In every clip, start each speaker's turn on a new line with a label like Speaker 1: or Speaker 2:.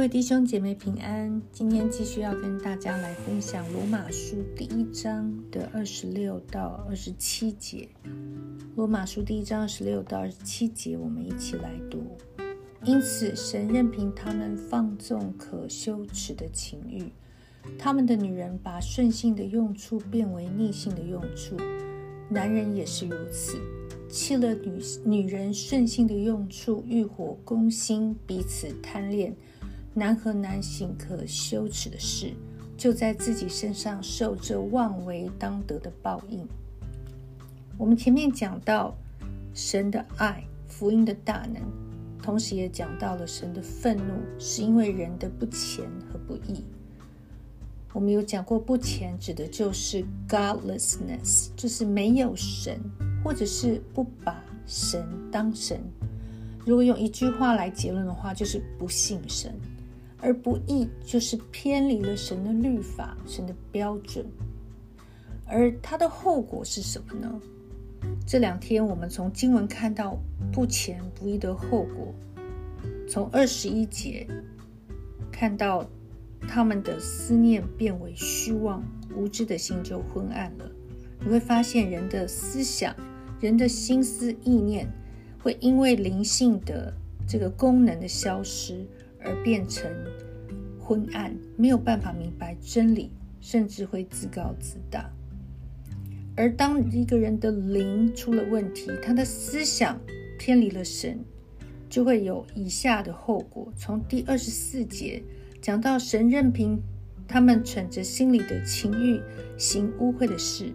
Speaker 1: 各位弟兄姐妹平安。今天继续要跟大家来分享罗马书第一章的二十六到二十七节。罗马书第一章二十六到二十七节，我们一起来读。因此，神任凭他们放纵可羞耻的情欲，他们的女人把顺性的用处变为逆性的用处，男人也是如此。弃了女女人顺性的用处，欲火攻心，彼此贪恋，男和男行可羞耻的事，就在自己身上受这妄为当得的报应。我们前面讲到神的爱、福音的大能，同时也讲到了神的愤怒，是因为人的不虔和不义。我们有讲过，不虔指的就是 godlessness，就是没有神。或者是不把神当神，如果用一句话来结论的话，就是不信神；而不义就是偏离了神的律法、神的标准。而它的后果是什么呢？这两天我们从经文看到不虔不义的后果，从二十一节看到他们的思念变为虚妄，无知的心就昏暗了。你会发现人的思想。人的心思意念会因为灵性的这个功能的消失而变成昏暗，没有办法明白真理，甚至会自高自大。而当一个人的灵出了问题，他的思想偏离了神，就会有以下的后果。从第二十四节讲到，神任凭他们存着心里的情欲行污秽的事。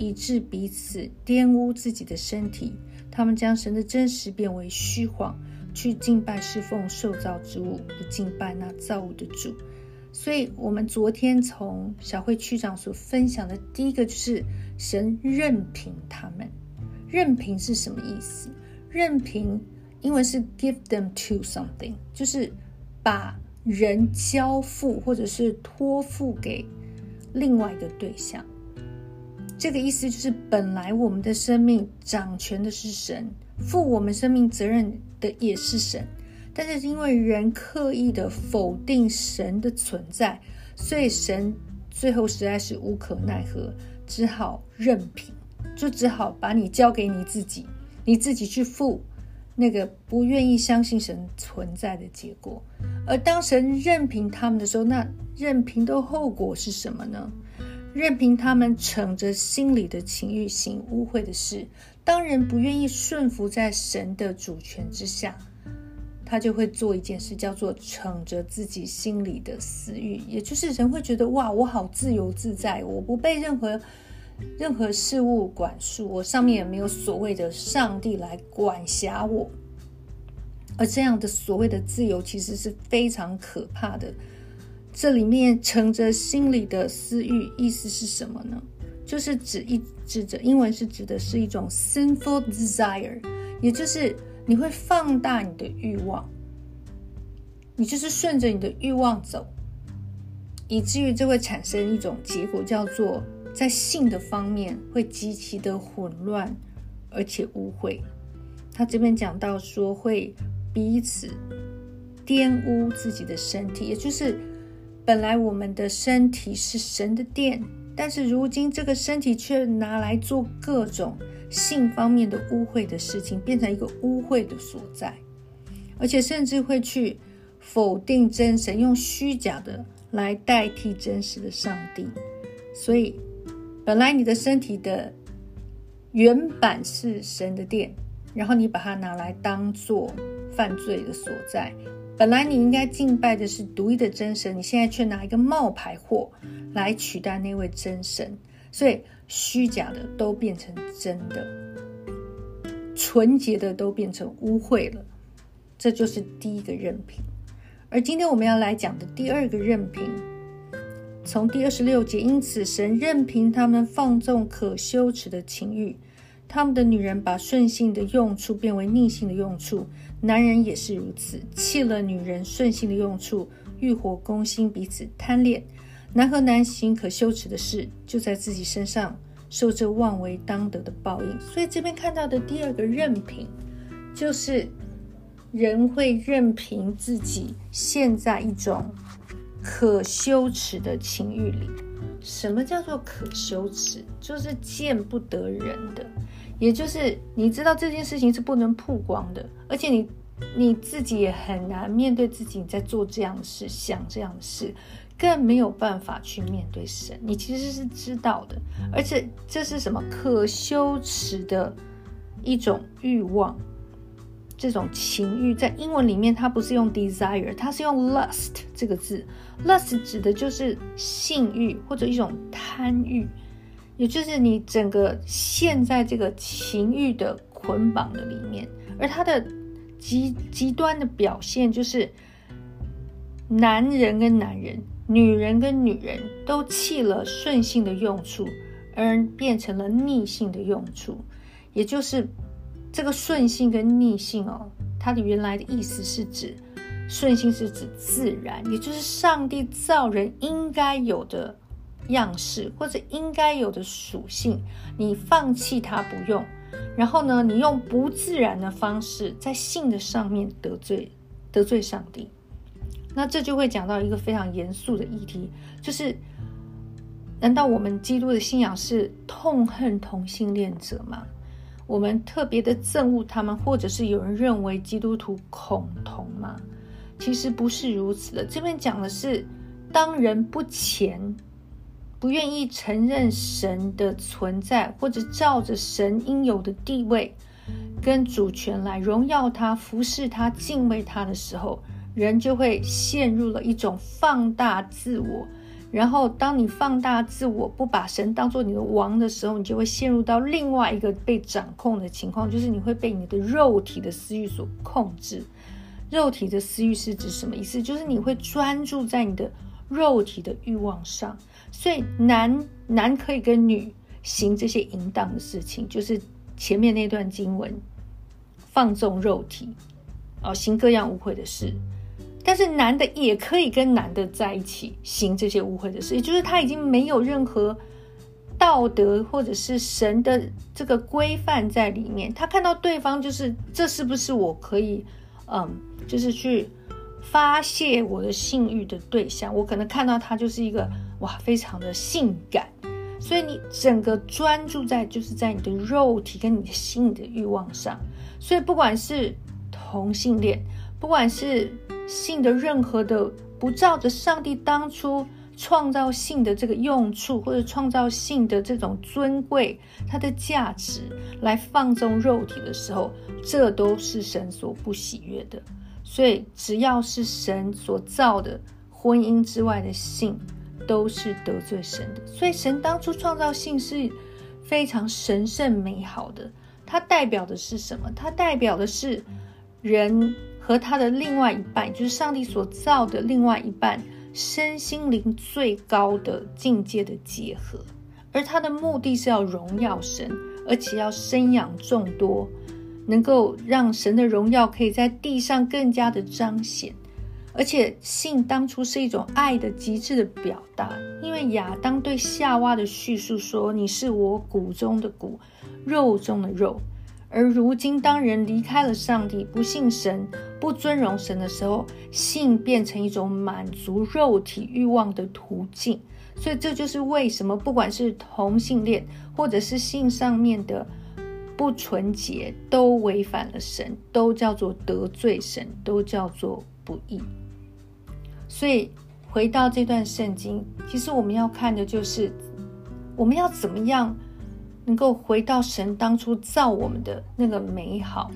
Speaker 1: 以致彼此玷污自己的身体，他们将神的真实变为虚谎，去敬拜侍奉受造之物，不敬拜那造物的主。所以，我们昨天从小慧区长所分享的第一个就是神任凭他们。任凭是什么意思？任凭英文是 give them to something，就是把人交付或者是托付给另外一个对象。这个意思就是，本来我们的生命掌权的是神，负我们生命责任的也是神，但是因为人刻意的否定神的存在，所以神最后实在是无可奈何，只好任凭，就只好把你交给你自己，你自己去负那个不愿意相信神存在的结果。而当神任凭他们的时候，那任凭的后果是什么呢？任凭他们逞着心里的情欲行污秽的事，当人不愿意顺服在神的主权之下，他就会做一件事，叫做逞着自己心里的私欲，也就是人会觉得哇，我好自由自在，我不被任何任何事物管束，我上面也没有所谓的上帝来管辖我，而这样的所谓的自由，其实是非常可怕的。这里面乘着心里的私欲，意思是什么呢？就是指一指着英文是指的是一种 sinful desire，也就是你会放大你的欲望，你就是顺着你的欲望走，以至于这会产生一种结果，叫做在性的方面会极其的混乱，而且污秽。他这边讲到说会彼此玷污自己的身体，也就是。本来我们的身体是神的殿，但是如今这个身体却拿来做各种性方面的污秽的事情，变成一个污秽的所在，而且甚至会去否定真神，用虚假的来代替真实的上帝。所以，本来你的身体的原版是神的殿，然后你把它拿来当做犯罪的所在。本来你应该敬拜的是独一的真神，你现在却拿一个冒牌货来取代那位真神，所以虚假的都变成真的，纯洁的都变成污秽了。这就是第一个任凭。而今天我们要来讲的第二个任凭，从第二十六节，因此神任凭他们放纵可羞耻的情欲。他们的女人把顺性的用处变为逆性的用处，男人也是如此，弃了女人顺性的用处，欲火攻心，彼此贪恋。男和男行可羞耻的事，就在自己身上受这妄为当得的报应。所以这边看到的第二个任凭，就是人会任凭自己陷在一种可羞耻的情欲里。什么叫做可羞耻？就是见不得人的，也就是你知道这件事情是不能曝光的，而且你你自己也很难面对自己你在做这样的事、想这样的事，更没有办法去面对神。你其实是知道的，而且这是什么可羞耻的一种欲望。这种情欲在英文里面，它不是用 desire，它是用 lust 这个字。lust 指的就是性欲或者一种贪欲，也就是你整个陷在这个情欲的捆绑的里面。而它的极极端的表现就是，男人跟男人、女人跟女人都弃了顺性的用处，而变成了逆性的用处，也就是。这个顺性跟逆性哦，它的原来的意思是指顺性是指自然，也就是上帝造人应该有的样式或者应该有的属性，你放弃它不用，然后呢，你用不自然的方式在性的上面得罪得罪上帝，那这就会讲到一个非常严肃的议题，就是难道我们基督的信仰是痛恨同性恋者吗？我们特别的憎恶他们，或者是有人认为基督徒恐同吗？其实不是如此的。这边讲的是，当人不虔，不愿意承认神的存在，或者照着神应有的地位跟主权来荣耀他、服侍他、敬畏他的时候，人就会陷入了一种放大自我。然后，当你放大自我，不把神当做你的王的时候，你就会陷入到另外一个被掌控的情况，就是你会被你的肉体的私欲所控制。肉体的私欲是指什么意思？就是你会专注在你的肉体的欲望上。所以，男男可以跟女行这些淫荡的事情，就是前面那段经文，放纵肉体，哦，行各样污秽的事。但是男的也可以跟男的在一起行这些污秽的事，也就是他已经没有任何道德或者是神的这个规范在里面。他看到对方就是这是不是我可以，嗯，就是去发泄我的性欲的对象？我可能看到他就是一个哇，非常的性感，所以你整个专注在就是在你的肉体跟你的心的欲望上。所以不管是同性恋，不管是性的任何的不照着上帝当初创造性的这个用处，或者创造性的这种尊贵，它的价值来放纵肉体的时候，这都是神所不喜悦的。所以，只要是神所造的婚姻之外的性，都是得罪神的。所以，神当初创造性是非常神圣美好的。它代表的是什么？它代表的是人。和他的另外一半，就是上帝所造的另外一半，身心灵最高的境界的结合。而他的目的是要荣耀神，而且要生养众多，能够让神的荣耀可以在地上更加的彰显。而且性当初是一种爱的极致的表达，因为亚当对夏娃的叙述说：“你是我骨中的骨，肉中的肉。”而如今，当人离开了上帝，不信神、不尊荣神的时候，性变成一种满足肉体欲望的途径。所以，这就是为什么不管是同性恋，或者是性上面的不纯洁，都违反了神，都叫做得罪神，都叫做不义。所以，回到这段圣经，其实我们要看的就是，我们要怎么样。能够回到神当初造我们的那个美好、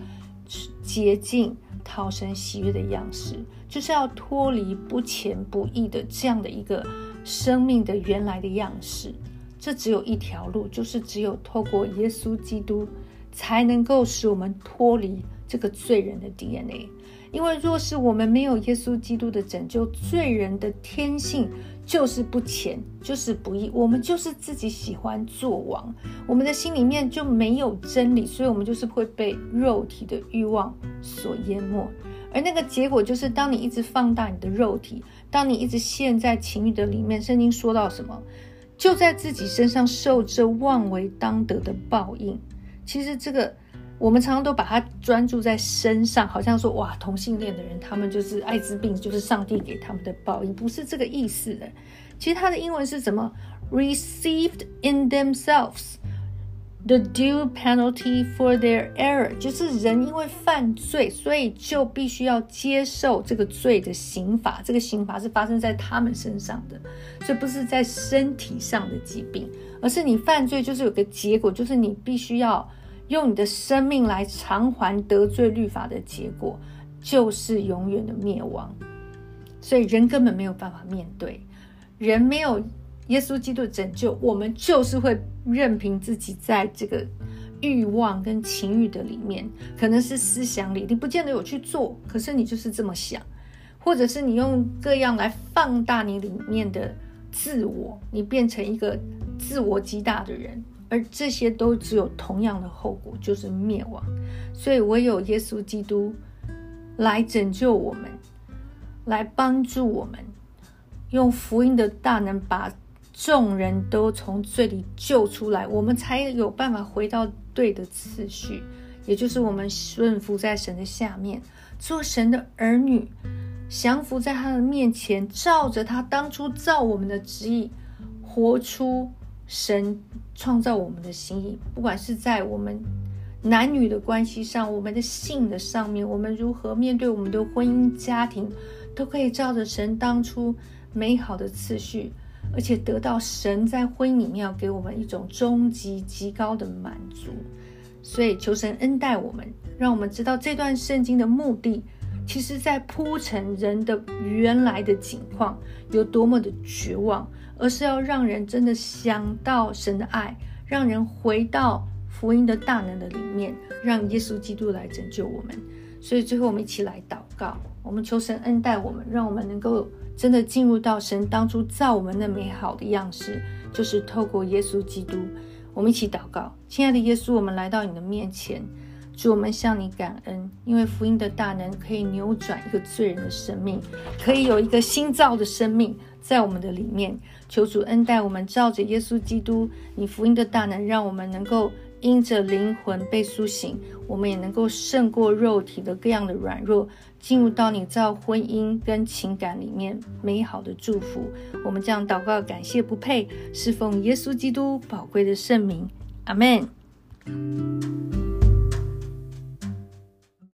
Speaker 1: 洁净、讨神喜悦的样式，就是要脱离不虔不义的这样的一个生命的原来的样式。这只有一条路，就是只有透过耶稣基督，才能够使我们脱离这个罪人的 DNA。因为若是我们没有耶稣基督的拯救，罪人的天性就是不虔，就是不义。我们就是自己喜欢做王，我们的心里面就没有真理，所以我们就是会被肉体的欲望所淹没。而那个结果就是，当你一直放大你的肉体，当你一直陷在情欲的里面，圣经说到什么，就在自己身上受这妄为当得的报应。其实这个。我们常常都把它专注在身上，好像说哇，同性恋的人他们就是艾滋病，就是上帝给他们的报应，不是这个意思的。其实它的英文是怎么？Received in themselves the due penalty for their error，就是人因为犯罪，所以就必须要接受这个罪的刑罚。这个刑罚是发生在他们身上的，所以不是在身体上的疾病，而是你犯罪就是有个结果，就是你必须要。用你的生命来偿还得罪律法的结果，就是永远的灭亡。所以人根本没有办法面对，人没有耶稣基督拯救，我们就是会任凭自己在这个欲望跟情欲的里面，可能是思想里，你不见得有去做，可是你就是这么想，或者是你用各样来放大你里面的自我，你变成一个自我极大的人。而这些都只有同样的后果，就是灭亡。所以唯有耶稣基督来拯救我们，来帮助我们，用福音的大能把众人都从罪里救出来，我们才有办法回到对的次序，也就是我们顺服在神的下面，做神的儿女，降服在他的面前，照着他当初造我们的旨意，活出。神创造我们的心意，不管是在我们男女的关系上，我们的性的上面，我们如何面对我们的婚姻家庭，都可以照着神当初美好的次序，而且得到神在婚姻里面要给我们一种终极极高的满足。所以求神恩待我们，让我们知道这段圣经的目的，其实在铺陈人的原来的境况有多么的绝望。而是要让人真的想到神的爱，让人回到福音的大能的里面，让耶稣基督来拯救我们。所以最后我们一起来祷告，我们求神恩待我们，让我们能够真的进入到神当初造我们的美好的样式，就是透过耶稣基督。我们一起祷告，亲爱的耶稣，我们来到你的面前，主我们向你感恩，因为福音的大能可以扭转一个罪人的生命，可以有一个新造的生命。在我们的里面，求主恩待我们，照着耶稣基督你福音的大能，让我们能够因着灵魂被苏醒，我们也能够胜过肉体的各样的软弱，进入到你造婚姻跟情感里面美好的祝福。我们这样祷告，感谢不配，侍奉耶稣基督宝贵的圣名，阿门。